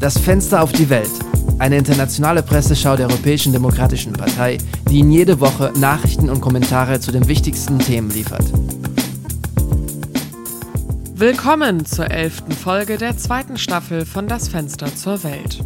Das Fenster auf die Welt. Eine internationale Presseschau der Europäischen Demokratischen Partei, die Ihnen jede Woche Nachrichten und Kommentare zu den wichtigsten Themen liefert. Willkommen zur elften Folge der zweiten Staffel von Das Fenster zur Welt.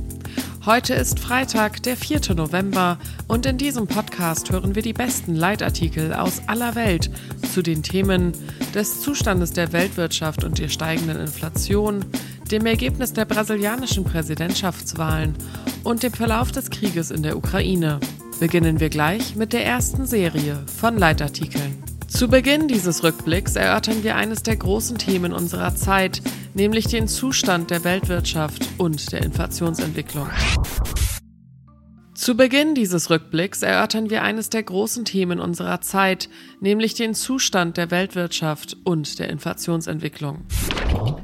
Heute ist Freitag, der 4. November und in diesem Podcast hören wir die besten Leitartikel aus aller Welt zu den Themen des Zustandes der Weltwirtschaft und der steigenden Inflation, dem Ergebnis der brasilianischen Präsidentschaftswahlen und dem Verlauf des Krieges in der Ukraine. Beginnen wir gleich mit der ersten Serie von Leitartikeln. Zu Beginn dieses Rückblicks erörtern wir eines der großen Themen unserer Zeit, nämlich den Zustand der Weltwirtschaft und der Inflationsentwicklung. Zu Beginn dieses Rückblicks erörtern wir eines der großen Themen unserer Zeit, nämlich den Zustand der Weltwirtschaft und der Inflationsentwicklung.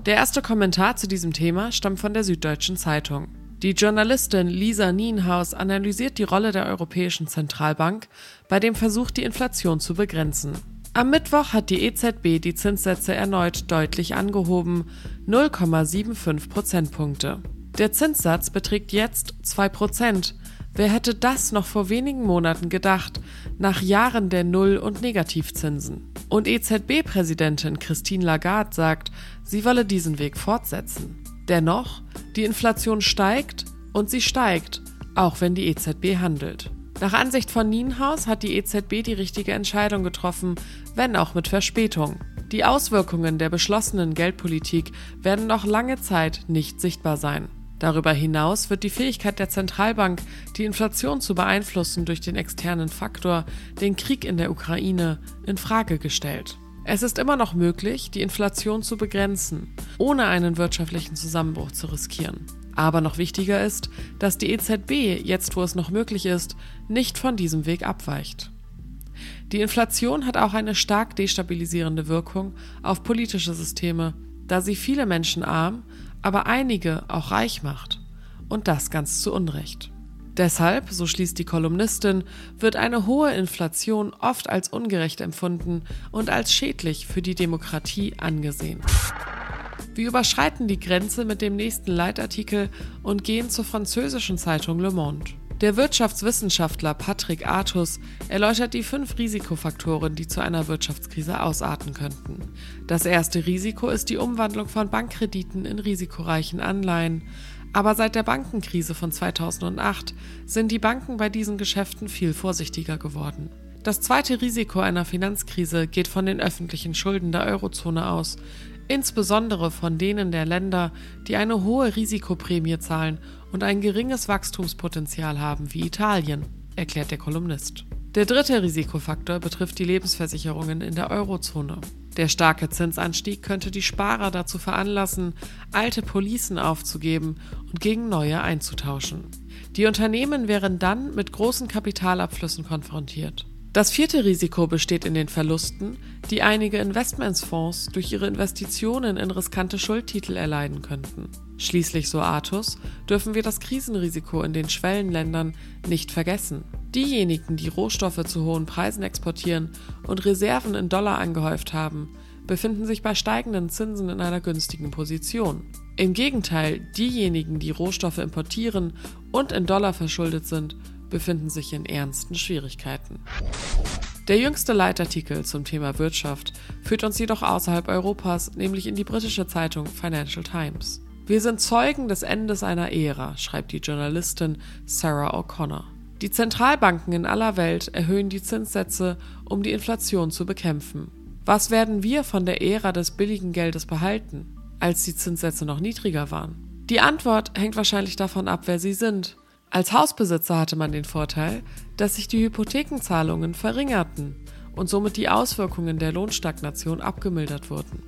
Der erste Kommentar zu diesem Thema stammt von der Süddeutschen Zeitung. Die Journalistin Lisa Nienhaus analysiert die Rolle der Europäischen Zentralbank bei dem Versuch, die Inflation zu begrenzen. Am Mittwoch hat die EZB die Zinssätze erneut deutlich angehoben, 0,75 Prozentpunkte. Der Zinssatz beträgt jetzt 2 Prozent, Wer hätte das noch vor wenigen Monaten gedacht, nach Jahren der Null- und Negativzinsen? Und EZB-Präsidentin Christine Lagarde sagt, sie wolle diesen Weg fortsetzen. Dennoch, die Inflation steigt und sie steigt, auch wenn die EZB handelt. Nach Ansicht von Nienhaus hat die EZB die richtige Entscheidung getroffen, wenn auch mit Verspätung. Die Auswirkungen der beschlossenen Geldpolitik werden noch lange Zeit nicht sichtbar sein. Darüber hinaus wird die Fähigkeit der Zentralbank, die Inflation zu beeinflussen durch den externen Faktor, den Krieg in der Ukraine, in Frage gestellt. Es ist immer noch möglich, die Inflation zu begrenzen, ohne einen wirtschaftlichen Zusammenbruch zu riskieren. Aber noch wichtiger ist, dass die EZB, jetzt wo es noch möglich ist, nicht von diesem Weg abweicht. Die Inflation hat auch eine stark destabilisierende Wirkung auf politische Systeme, da sie viele Menschen arm, aber einige auch reich macht. Und das ganz zu Unrecht. Deshalb, so schließt die Kolumnistin, wird eine hohe Inflation oft als ungerecht empfunden und als schädlich für die Demokratie angesehen. Wir überschreiten die Grenze mit dem nächsten Leitartikel und gehen zur französischen Zeitung Le Monde. Der Wirtschaftswissenschaftler Patrick Artus erläutert die fünf Risikofaktoren, die zu einer Wirtschaftskrise ausarten könnten. Das erste Risiko ist die Umwandlung von Bankkrediten in risikoreichen Anleihen. Aber seit der Bankenkrise von 2008 sind die Banken bei diesen Geschäften viel vorsichtiger geworden. Das zweite Risiko einer Finanzkrise geht von den öffentlichen Schulden der Eurozone aus, insbesondere von denen der Länder, die eine hohe Risikoprämie zahlen und ein geringes Wachstumspotenzial haben wie Italien, erklärt der Kolumnist. Der dritte Risikofaktor betrifft die Lebensversicherungen in der Eurozone. Der starke Zinsanstieg könnte die Sparer dazu veranlassen, alte Policen aufzugeben und gegen neue einzutauschen. Die Unternehmen wären dann mit großen Kapitalabflüssen konfrontiert. Das vierte Risiko besteht in den Verlusten, die einige Investmentsfonds durch ihre Investitionen in riskante Schuldtitel erleiden könnten. Schließlich, so Artus, dürfen wir das Krisenrisiko in den Schwellenländern nicht vergessen. Diejenigen, die Rohstoffe zu hohen Preisen exportieren und Reserven in Dollar angehäuft haben, befinden sich bei steigenden Zinsen in einer günstigen Position. Im Gegenteil, diejenigen, die Rohstoffe importieren und in Dollar verschuldet sind, befinden sich in ernsten Schwierigkeiten. Der jüngste Leitartikel zum Thema Wirtschaft führt uns jedoch außerhalb Europas, nämlich in die britische Zeitung Financial Times. Wir sind Zeugen des Endes einer Ära, schreibt die Journalistin Sarah O'Connor. Die Zentralbanken in aller Welt erhöhen die Zinssätze, um die Inflation zu bekämpfen. Was werden wir von der Ära des billigen Geldes behalten, als die Zinssätze noch niedriger waren? Die Antwort hängt wahrscheinlich davon ab, wer sie sind als Hausbesitzer hatte man den Vorteil, dass sich die Hypothekenzahlungen verringerten und somit die Auswirkungen der Lohnstagnation abgemildert wurden.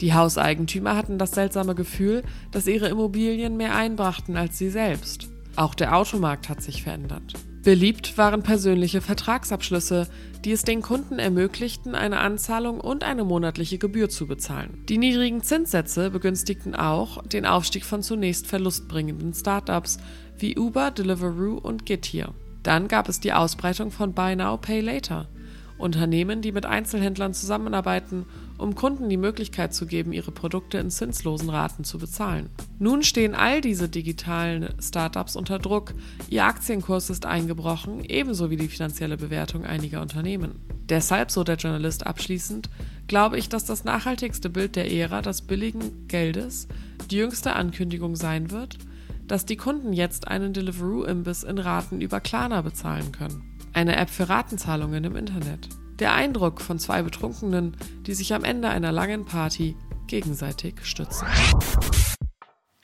Die Hauseigentümer hatten das seltsame Gefühl, dass ihre Immobilien mehr einbrachten als sie selbst. Auch der Automarkt hat sich verändert. Beliebt waren persönliche Vertragsabschlüsse, die es den Kunden ermöglichten, eine Anzahlung und eine monatliche Gebühr zu bezahlen. Die niedrigen Zinssätze begünstigten auch den Aufstieg von zunächst verlustbringenden Startups wie Uber, Deliveroo und Getir. Dann gab es die Ausbreitung von Buy Now, Pay Later. Unternehmen, die mit Einzelhändlern zusammenarbeiten, um Kunden die Möglichkeit zu geben, ihre Produkte in zinslosen Raten zu bezahlen. Nun stehen all diese digitalen Startups unter Druck, ihr Aktienkurs ist eingebrochen, ebenso wie die finanzielle Bewertung einiger Unternehmen. Deshalb, so der Journalist abschließend, glaube ich, dass das nachhaltigste Bild der Ära des billigen Geldes die jüngste Ankündigung sein wird, dass die Kunden jetzt einen Deliveroo-Imbiss in Raten über Klarna bezahlen können. Eine App für Ratenzahlungen im Internet. Der Eindruck von zwei Betrunkenen, die sich am Ende einer langen Party gegenseitig stützen.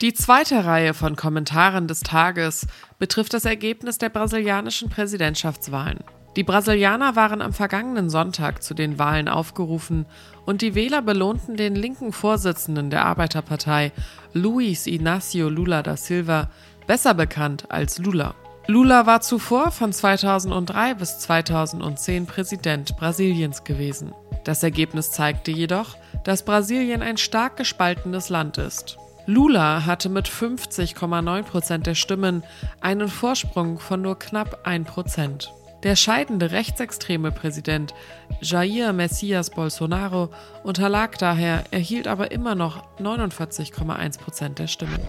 Die zweite Reihe von Kommentaren des Tages betrifft das Ergebnis der brasilianischen Präsidentschaftswahlen. Die Brasilianer waren am vergangenen Sonntag zu den Wahlen aufgerufen und die Wähler belohnten den linken Vorsitzenden der Arbeiterpartei, Luiz Inácio Lula da Silva, besser bekannt als Lula. Lula war zuvor von 2003 bis 2010 Präsident Brasiliens gewesen. Das Ergebnis zeigte jedoch, dass Brasilien ein stark gespaltenes Land ist. Lula hatte mit 50,9 Prozent der Stimmen einen Vorsprung von nur knapp 1 Prozent. Der scheidende rechtsextreme Präsident Jair Messias Bolsonaro unterlag daher, erhielt aber immer noch 49,1 Prozent der Stimmen.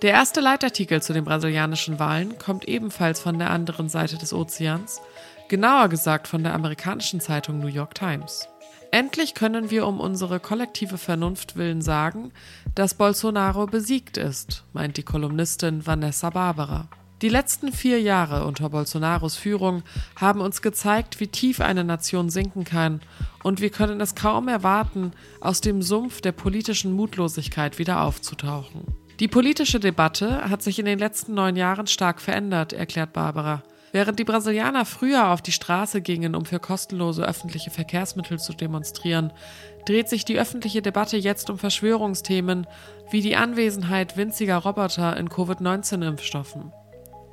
Der erste Leitartikel zu den brasilianischen Wahlen kommt ebenfalls von der anderen Seite des Ozeans, genauer gesagt von der amerikanischen Zeitung New York Times. Endlich können wir um unsere kollektive Vernunft willen sagen, dass Bolsonaro besiegt ist, meint die Kolumnistin Vanessa Barbara. Die letzten vier Jahre unter Bolsonaros Führung haben uns gezeigt, wie tief eine Nation sinken kann, und wir können es kaum erwarten, aus dem Sumpf der politischen Mutlosigkeit wieder aufzutauchen. Die politische Debatte hat sich in den letzten neun Jahren stark verändert, erklärt Barbara. Während die Brasilianer früher auf die Straße gingen, um für kostenlose öffentliche Verkehrsmittel zu demonstrieren, dreht sich die öffentliche Debatte jetzt um Verschwörungsthemen wie die Anwesenheit winziger Roboter in Covid-19-Impfstoffen.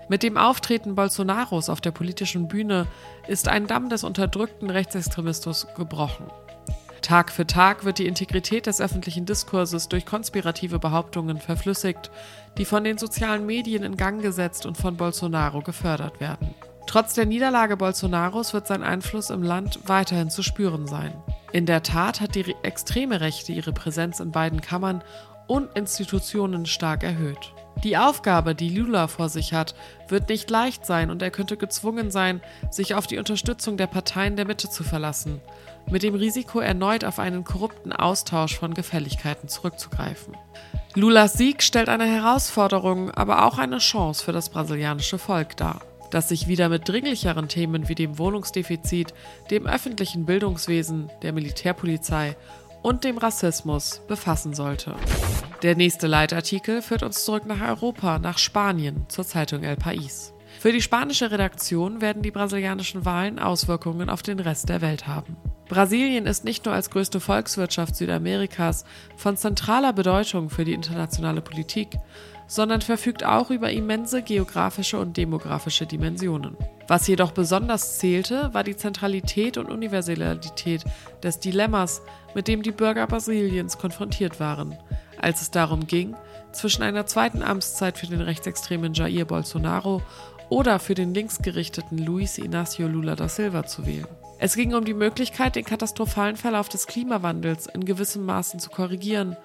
Mit dem Auftreten Bolsonaros auf der politischen Bühne ist ein Damm des unterdrückten Rechtsextremismus gebrochen. Tag für Tag wird die Integrität des öffentlichen Diskurses durch konspirative Behauptungen verflüssigt, die von den sozialen Medien in Gang gesetzt und von Bolsonaro gefördert werden. Trotz der Niederlage Bolsonaros wird sein Einfluss im Land weiterhin zu spüren sein. In der Tat hat die extreme Rechte ihre Präsenz in beiden Kammern und Institutionen stark erhöht. Die Aufgabe, die Lula vor sich hat, wird nicht leicht sein und er könnte gezwungen sein, sich auf die Unterstützung der Parteien der Mitte zu verlassen, mit dem Risiko erneut auf einen korrupten Austausch von Gefälligkeiten zurückzugreifen. Lulas Sieg stellt eine Herausforderung, aber auch eine Chance für das brasilianische Volk dar, das sich wieder mit dringlicheren Themen wie dem Wohnungsdefizit, dem öffentlichen Bildungswesen, der Militärpolizei und dem Rassismus befassen sollte. Der nächste Leitartikel führt uns zurück nach Europa, nach Spanien, zur Zeitung El País. Für die spanische Redaktion werden die brasilianischen Wahlen Auswirkungen auf den Rest der Welt haben. Brasilien ist nicht nur als größte Volkswirtschaft Südamerikas von zentraler Bedeutung für die internationale Politik, sondern verfügt auch über immense geografische und demografische Dimensionen. Was jedoch besonders zählte, war die Zentralität und Universalität des Dilemmas, mit dem die Bürger Brasiliens konfrontiert waren, als es darum ging, zwischen einer zweiten Amtszeit für den rechtsextremen Jair Bolsonaro oder für den linksgerichteten Luiz Inácio Lula da Silva zu wählen. Es ging um die Möglichkeit, den katastrophalen Verlauf des Klimawandels in gewissem Maßen zu korrigieren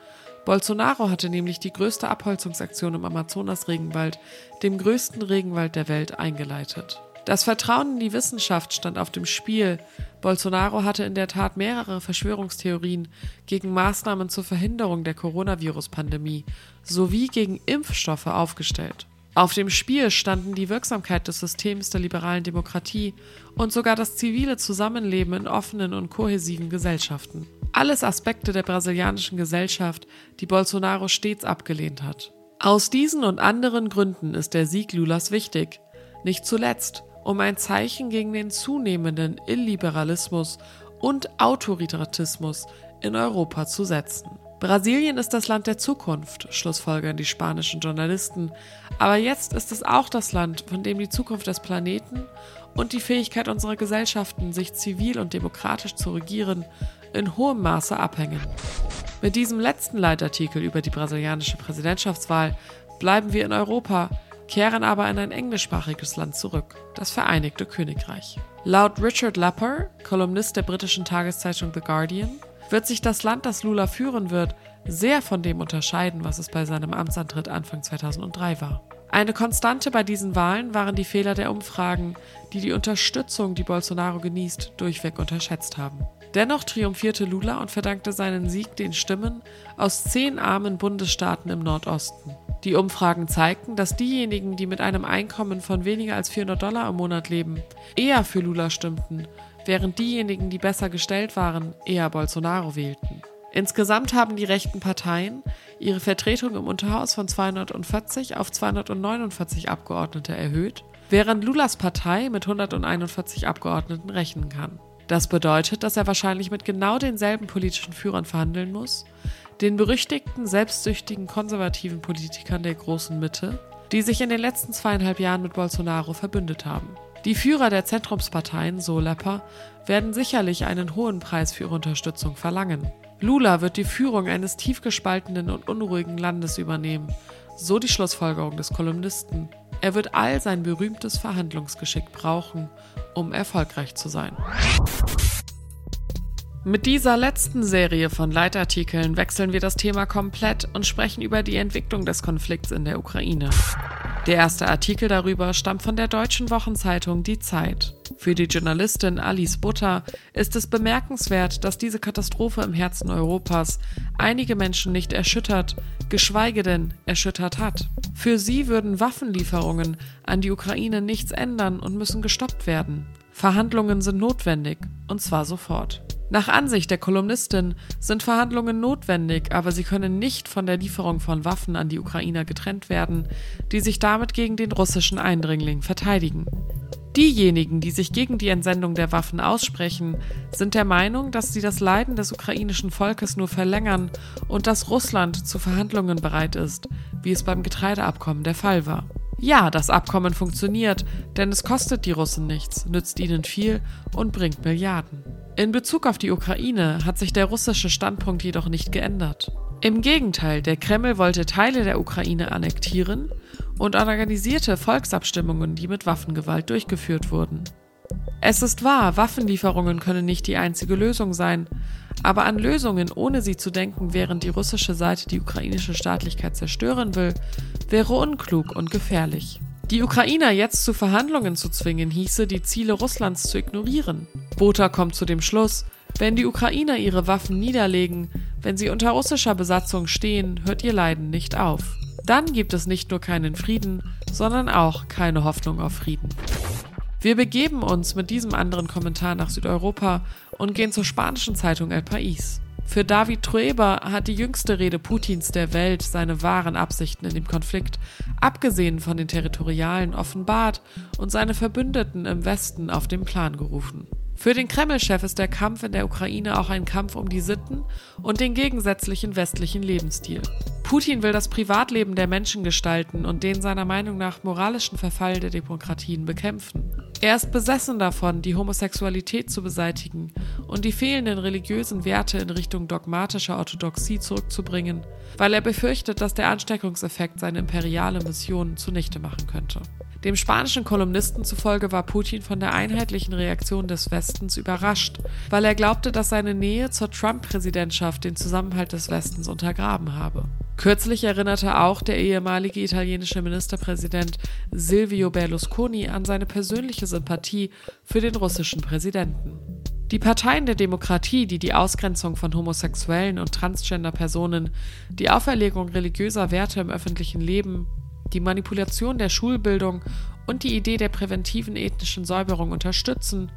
Bolsonaro hatte nämlich die größte Abholzungsaktion im Amazonas-Regenwald, dem größten Regenwald der Welt, eingeleitet. Das Vertrauen in die Wissenschaft stand auf dem Spiel. Bolsonaro hatte in der Tat mehrere Verschwörungstheorien gegen Maßnahmen zur Verhinderung der Coronavirus-Pandemie sowie gegen Impfstoffe aufgestellt. Auf dem Spiel standen die Wirksamkeit des Systems der liberalen Demokratie und sogar das zivile Zusammenleben in offenen und kohäsiven Gesellschaften alles Aspekte der brasilianischen Gesellschaft, die Bolsonaro stets abgelehnt hat. Aus diesen und anderen Gründen ist der Sieg Lulas wichtig, nicht zuletzt, um ein Zeichen gegen den zunehmenden Illiberalismus und Autoritarismus in Europa zu setzen. Brasilien ist das Land der Zukunft, schlussfolgern die spanischen Journalisten, aber jetzt ist es auch das Land, von dem die Zukunft des Planeten und die Fähigkeit unserer Gesellschaften, sich zivil und demokratisch zu regieren, in hohem Maße abhängen. Mit diesem letzten Leitartikel über die brasilianische Präsidentschaftswahl bleiben wir in Europa, kehren aber in ein englischsprachiges Land zurück, das Vereinigte Königreich. Laut Richard Lapper, Kolumnist der britischen Tageszeitung The Guardian, wird sich das Land, das Lula führen wird, sehr von dem unterscheiden, was es bei seinem Amtsantritt Anfang 2003 war. Eine Konstante bei diesen Wahlen waren die Fehler der Umfragen, die die Unterstützung, die Bolsonaro genießt, durchweg unterschätzt haben. Dennoch triumphierte Lula und verdankte seinen Sieg den Stimmen aus zehn armen Bundesstaaten im Nordosten. Die Umfragen zeigten, dass diejenigen, die mit einem Einkommen von weniger als 400 Dollar im Monat leben, eher für Lula stimmten, während diejenigen, die besser gestellt waren, eher Bolsonaro wählten. Insgesamt haben die rechten Parteien ihre Vertretung im Unterhaus von 240 auf 249 Abgeordnete erhöht, während Lulas Partei mit 141 Abgeordneten rechnen kann. Das bedeutet, dass er wahrscheinlich mit genau denselben politischen Führern verhandeln muss, den berüchtigten, selbstsüchtigen konservativen Politikern der großen Mitte, die sich in den letzten zweieinhalb Jahren mit Bolsonaro verbündet haben. Die Führer der Zentrumsparteien, so Lepper, werden sicherlich einen hohen Preis für ihre Unterstützung verlangen. Lula wird die Führung eines tief gespaltenen und unruhigen Landes übernehmen, so die Schlussfolgerung des Kolumnisten. Er wird all sein berühmtes Verhandlungsgeschick brauchen, um erfolgreich zu sein. Mit dieser letzten Serie von Leitartikeln wechseln wir das Thema komplett und sprechen über die Entwicklung des Konflikts in der Ukraine. Der erste Artikel darüber stammt von der deutschen Wochenzeitung Die Zeit. Für die Journalistin Alice Butter ist es bemerkenswert, dass diese Katastrophe im Herzen Europas einige Menschen nicht erschüttert, geschweige denn erschüttert hat. Für sie würden Waffenlieferungen an die Ukraine nichts ändern und müssen gestoppt werden. Verhandlungen sind notwendig, und zwar sofort. Nach Ansicht der Kolumnistin sind Verhandlungen notwendig, aber sie können nicht von der Lieferung von Waffen an die Ukrainer getrennt werden, die sich damit gegen den russischen Eindringling verteidigen. Diejenigen, die sich gegen die Entsendung der Waffen aussprechen, sind der Meinung, dass sie das Leiden des ukrainischen Volkes nur verlängern und dass Russland zu Verhandlungen bereit ist, wie es beim Getreideabkommen der Fall war. Ja, das Abkommen funktioniert, denn es kostet die Russen nichts, nützt ihnen viel und bringt Milliarden. In Bezug auf die Ukraine hat sich der russische Standpunkt jedoch nicht geändert. Im Gegenteil, der Kreml wollte Teile der Ukraine annektieren und organisierte Volksabstimmungen, die mit Waffengewalt durchgeführt wurden. Es ist wahr, Waffenlieferungen können nicht die einzige Lösung sein, aber an Lösungen ohne sie zu denken, während die russische Seite die ukrainische Staatlichkeit zerstören will, wäre unklug und gefährlich. Die Ukrainer jetzt zu Verhandlungen zu zwingen, hieße, die Ziele Russlands zu ignorieren. Botha kommt zu dem Schluss, wenn die Ukrainer ihre Waffen niederlegen, wenn sie unter russischer Besatzung stehen, hört ihr Leiden nicht auf. Dann gibt es nicht nur keinen Frieden, sondern auch keine Hoffnung auf Frieden. Wir begeben uns mit diesem anderen Kommentar nach Südeuropa und gehen zur spanischen Zeitung El País. Für David Trueba hat die jüngste Rede Putins der Welt seine wahren Absichten in dem Konflikt, abgesehen von den territorialen, offenbart und seine Verbündeten im Westen auf den Plan gerufen. Für den Kreml-Chef ist der Kampf in der Ukraine auch ein Kampf um die Sitten und den gegensätzlichen westlichen Lebensstil. Putin will das Privatleben der Menschen gestalten und den seiner Meinung nach moralischen Verfall der Demokratien bekämpfen. Er ist besessen davon, die Homosexualität zu beseitigen und die fehlenden religiösen Werte in Richtung dogmatischer Orthodoxie zurückzubringen, weil er befürchtet, dass der Ansteckungseffekt seine imperiale Mission zunichte machen könnte. Dem spanischen Kolumnisten zufolge war Putin von der einheitlichen Reaktion des Westens überrascht, weil er glaubte, dass seine Nähe zur Trump-Präsidentschaft den Zusammenhalt des Westens untergraben habe. Kürzlich erinnerte auch der ehemalige italienische Ministerpräsident Silvio Berlusconi an seine persönliche Sympathie für den russischen Präsidenten. Die Parteien der Demokratie, die die Ausgrenzung von homosexuellen und Transgender-Personen, die Auferlegung religiöser Werte im öffentlichen Leben die Manipulation der Schulbildung und die Idee der präventiven ethnischen Säuberung unterstützen,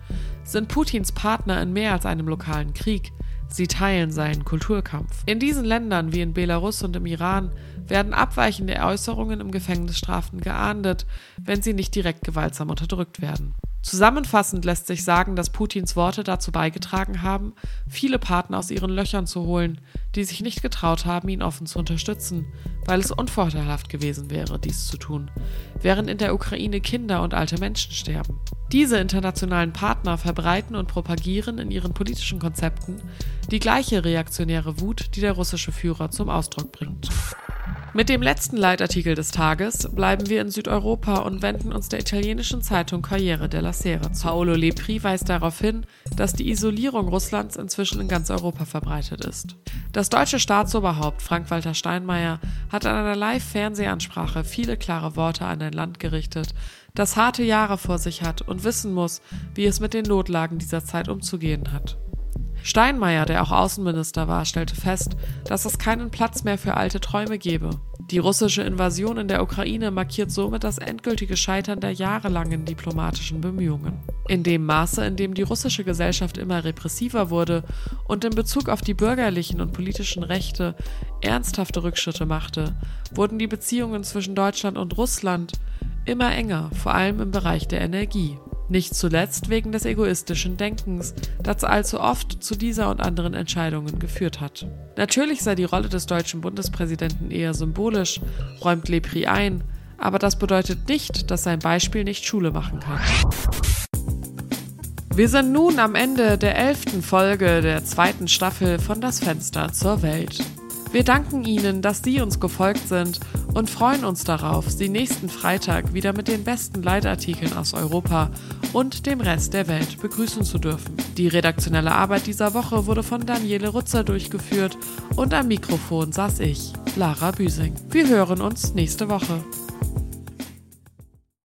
sind Putins Partner in mehr als einem lokalen Krieg. Sie teilen seinen Kulturkampf. In diesen Ländern wie in Belarus und im Iran werden abweichende Äußerungen im Gefängnisstrafen geahndet, wenn sie nicht direkt gewaltsam unterdrückt werden. Zusammenfassend lässt sich sagen, dass Putins Worte dazu beigetragen haben, viele Partner aus ihren Löchern zu holen, die sich nicht getraut haben, ihn offen zu unterstützen, weil es unvorteilhaft gewesen wäre, dies zu tun, während in der Ukraine Kinder und alte Menschen sterben. Diese internationalen Partner verbreiten und propagieren in ihren politischen Konzepten die gleiche reaktionäre Wut, die der russische Führer zum Ausdruck bringt. Mit dem letzten Leitartikel des Tages bleiben wir in Südeuropa und wenden uns der italienischen Zeitung Corriere della Sera zu. Paolo Lepri weist darauf hin, dass die Isolierung Russlands inzwischen in ganz Europa verbreitet ist. Das deutsche Staatsoberhaupt Frank-Walter Steinmeier hat an einer Live-Fernsehansprache viele klare Worte an ein Land gerichtet, das harte Jahre vor sich hat und wissen muss, wie es mit den Notlagen dieser Zeit umzugehen hat. Steinmeier, der auch Außenminister war, stellte fest, dass es keinen Platz mehr für alte Träume gebe. Die russische Invasion in der Ukraine markiert somit das endgültige Scheitern der jahrelangen diplomatischen Bemühungen. In dem Maße, in dem die russische Gesellschaft immer repressiver wurde und in Bezug auf die bürgerlichen und politischen Rechte ernsthafte Rückschritte machte, wurden die Beziehungen zwischen Deutschland und Russland immer enger, vor allem im Bereich der Energie. Nicht zuletzt wegen des egoistischen Denkens, das allzu oft zu dieser und anderen Entscheidungen geführt hat. Natürlich sei die Rolle des deutschen Bundespräsidenten eher symbolisch, räumt Lepri ein, aber das bedeutet nicht, dass sein Beispiel nicht Schule machen kann. Wir sind nun am Ende der elften Folge der zweiten Staffel von Das Fenster zur Welt. Wir danken Ihnen, dass Sie uns gefolgt sind und freuen uns darauf, Sie nächsten Freitag wieder mit den besten Leitartikeln aus Europa und dem Rest der Welt begrüßen zu dürfen. Die redaktionelle Arbeit dieser Woche wurde von Daniele Rutzer durchgeführt und am Mikrofon saß ich, Lara Büsing. Wir hören uns nächste Woche.